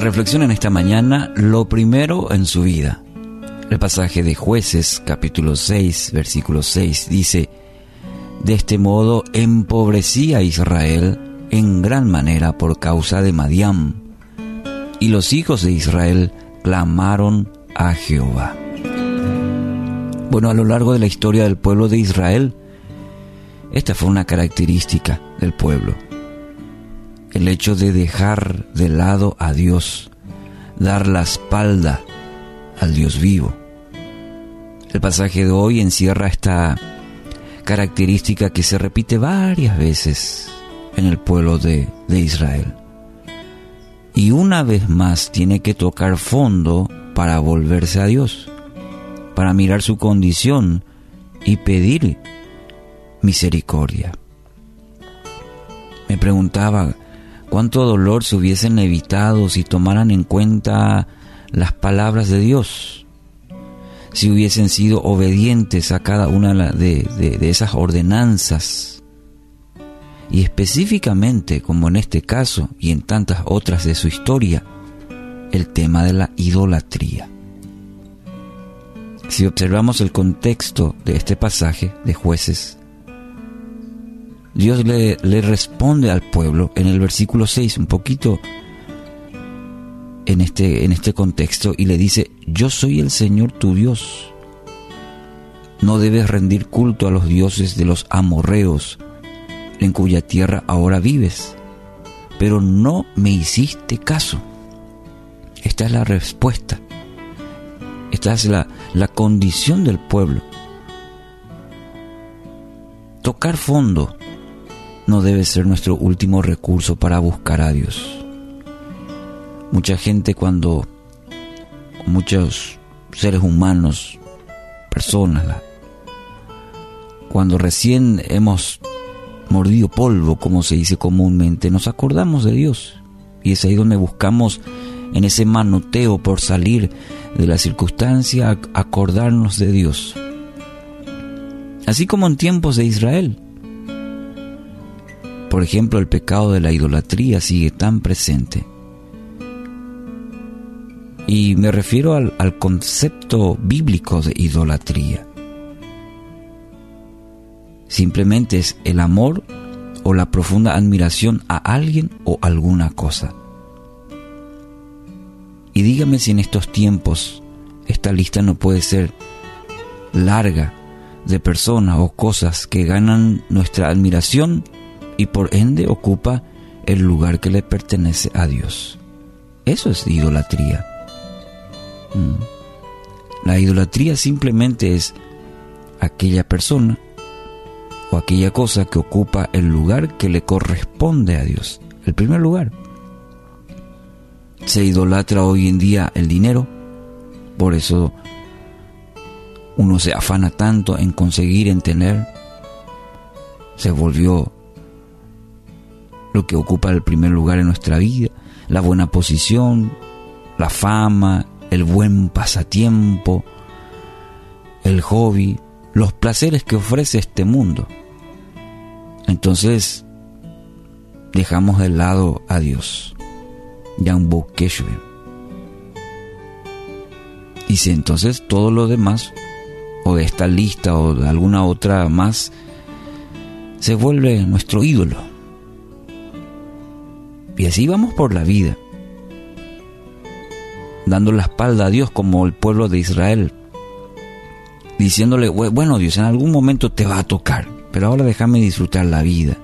Reflexión en esta mañana, lo primero en su vida. El pasaje de jueces capítulo 6 versículo 6 dice, De este modo empobrecía Israel en gran manera por causa de Madiam, y los hijos de Israel clamaron a Jehová. Bueno, a lo largo de la historia del pueblo de Israel, esta fue una característica del pueblo. El hecho de dejar de lado a Dios, dar la espalda al Dios vivo. El pasaje de hoy encierra esta característica que se repite varias veces en el pueblo de, de Israel. Y una vez más tiene que tocar fondo para volverse a Dios, para mirar su condición y pedir misericordia. Me preguntaba cuánto dolor se hubiesen evitado si tomaran en cuenta las palabras de Dios, si hubiesen sido obedientes a cada una de, esas ordenanzas. Y específicamente, como en este caso y en tantas otras de su historia, el tema de la idolatría. Si observamos el contexto de este pasaje de jueces, Dios le, le, responde al pueblo en el versículo 6, un poquito en este, en este contexto, y le dice, yo soy el Señor tu Dios. No debes rendir culto a los dioses de los amorreos, en cuya tierra ahora vives, pero no me hiciste caso. Esta es la respuesta. Esta es la, la condición del pueblo. Tocar fondo no debe ser nuestro último recurso para buscar a Dios. Mucha gente cuando, muchos seres humanos, personas, cuando recién hemos mordido polvo, como se dice comúnmente, nos acordamos de Dios. Y es ahí donde buscamos en ese manoteo por salir de la circunstancia, acordarnos de Dios. Así como en tiempos de Israel. Por ejemplo, el pecado de la idolatría sigue tan presente. Y me refiero al, concepto bíblico de idolatría. Simplemente es el amor o la profunda admiración a alguien o alguna cosa. Y dígame si en estos tiempos esta lista no puede ser larga de personas o cosas que ganan nuestra admiración y por ende ocupa el lugar que le pertenece a Dios. Eso es idolatría. Mm. La idolatría simplemente es aquella persona o aquella cosa que ocupa el lugar que le corresponde a Dios, el primer lugar. Se idolatra hoy en día el dinero, por eso uno se afana tanto en conseguir, en tener, se volvió lo que ocupa el primer lugar en nuestra vida, la buena posición, la fama, el buen pasatiempo, el hobby, los placeres que ofrece este mundo. Entonces, dejamos de lado a Dios. Y si entonces todo lo demás, o de esta lista o de alguna otra más, se vuelve nuestro ídolo. Y así vamos por la vida, dando la espalda a Dios como el pueblo de Israel, diciéndole, bueno Dios, en algún momento te va a tocar, pero ahora déjame disfrutar la vida,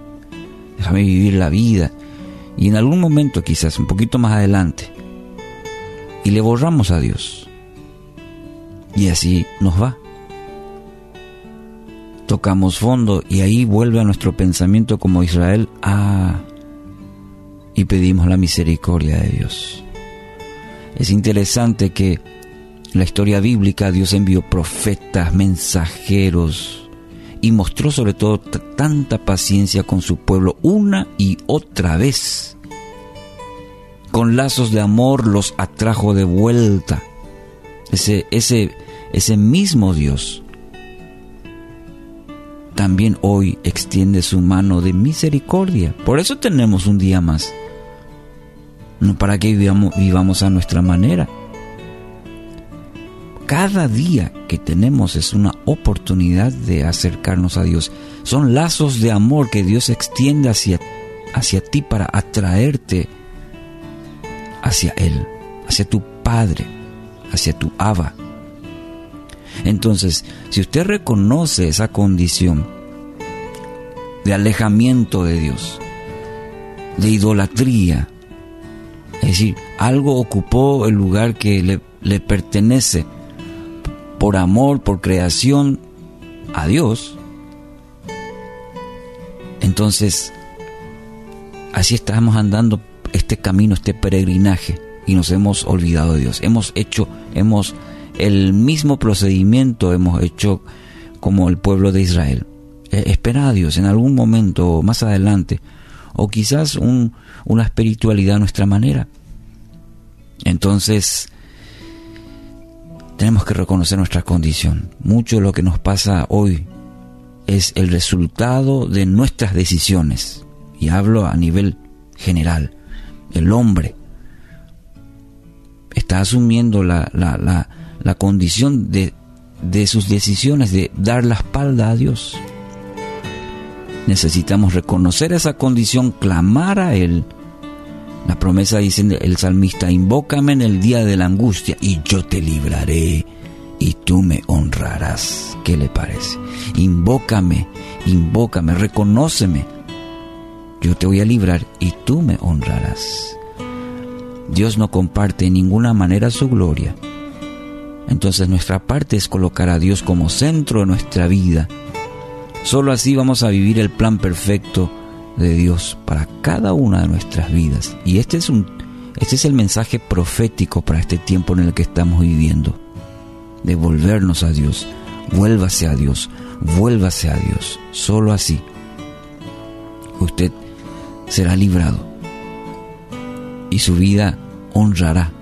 déjame vivir la vida, y en algún momento quizás, un poquito más adelante, y le borramos a Dios. Y así nos va. Tocamos fondo y ahí vuelve a nuestro pensamiento como Israel, ah, y pedimos la misericordia de Dios. Es interesante que en la historia bíblica Dios envió profetas, mensajeros y mostró sobre todo tanta paciencia con su pueblo una y otra vez. Con lazos de amor los atrajo de vuelta. Ese, ese, ese mismo Dios también hoy extiende su mano de misericordia. Por eso tenemos un día más no para que vivamos, vivamos a nuestra manera. Cada día que tenemos es una oportunidad de acercarnos a Dios. Son lazos de amor que Dios extiende hacia, hacia ti para atraerte hacia Él, hacia tu Padre, hacia tu Abba. Entonces, si usted reconoce esa condición de alejamiento de Dios, de idolatría, es decir, algo ocupó el lugar que le, pertenece por amor, por creación a Dios, entonces así estamos andando este camino, este peregrinaje y nos hemos olvidado de Dios. Hemos hecho, hemos el mismo procedimiento hemos hecho como el pueblo de Israel. Eh, espera a Dios en algún momento más adelante, o quizás una espiritualidad a nuestra manera. Entonces, tenemos que reconocer nuestra condición. Mucho de lo que nos pasa hoy es el resultado de nuestras decisiones. Y hablo a nivel general. El hombre está asumiendo la, la, la, condición de, de sus decisiones, de dar la espalda a Dios. Necesitamos reconocer esa condición, clamar a Él. La promesa dice el salmista, invócame en el día de la angustia y yo te libraré y tú me honrarás. ¿Qué le parece? Invócame, invócame, reconóceme. Yo te voy a librar y tú me honrarás. Dios no comparte en ninguna manera su gloria. Entonces nuestra parte es colocar a Dios como centro de nuestra vida. Solo así vamos a vivir el plan perfecto de Dios para cada una de nuestras vidas. Y este es un este es el mensaje profético para este tiempo en el que estamos viviendo. De volvernos a Dios. Vuélvase a Dios. Vuélvase a Dios. Solo así usted será librado y su vida honrará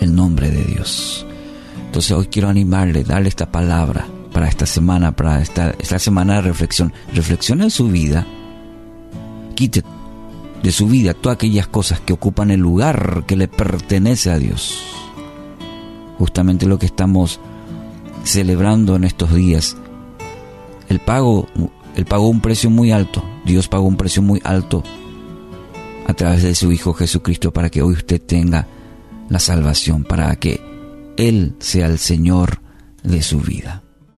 el nombre de Dios. Entonces hoy quiero animarle, darle esta palabra para esta semana, para esta, esta semana de reflexión. Reflexione en su vida, quite de su vida todas aquellas cosas que ocupan el lugar que le pertenece a Dios. Justamente lo que estamos celebrando en estos días. El pago, él pagó un precio muy alto. Dios pagó un precio muy alto a través de su Hijo Jesucristo para que hoy usted tenga la salvación, para que Él sea el Señor de su vida.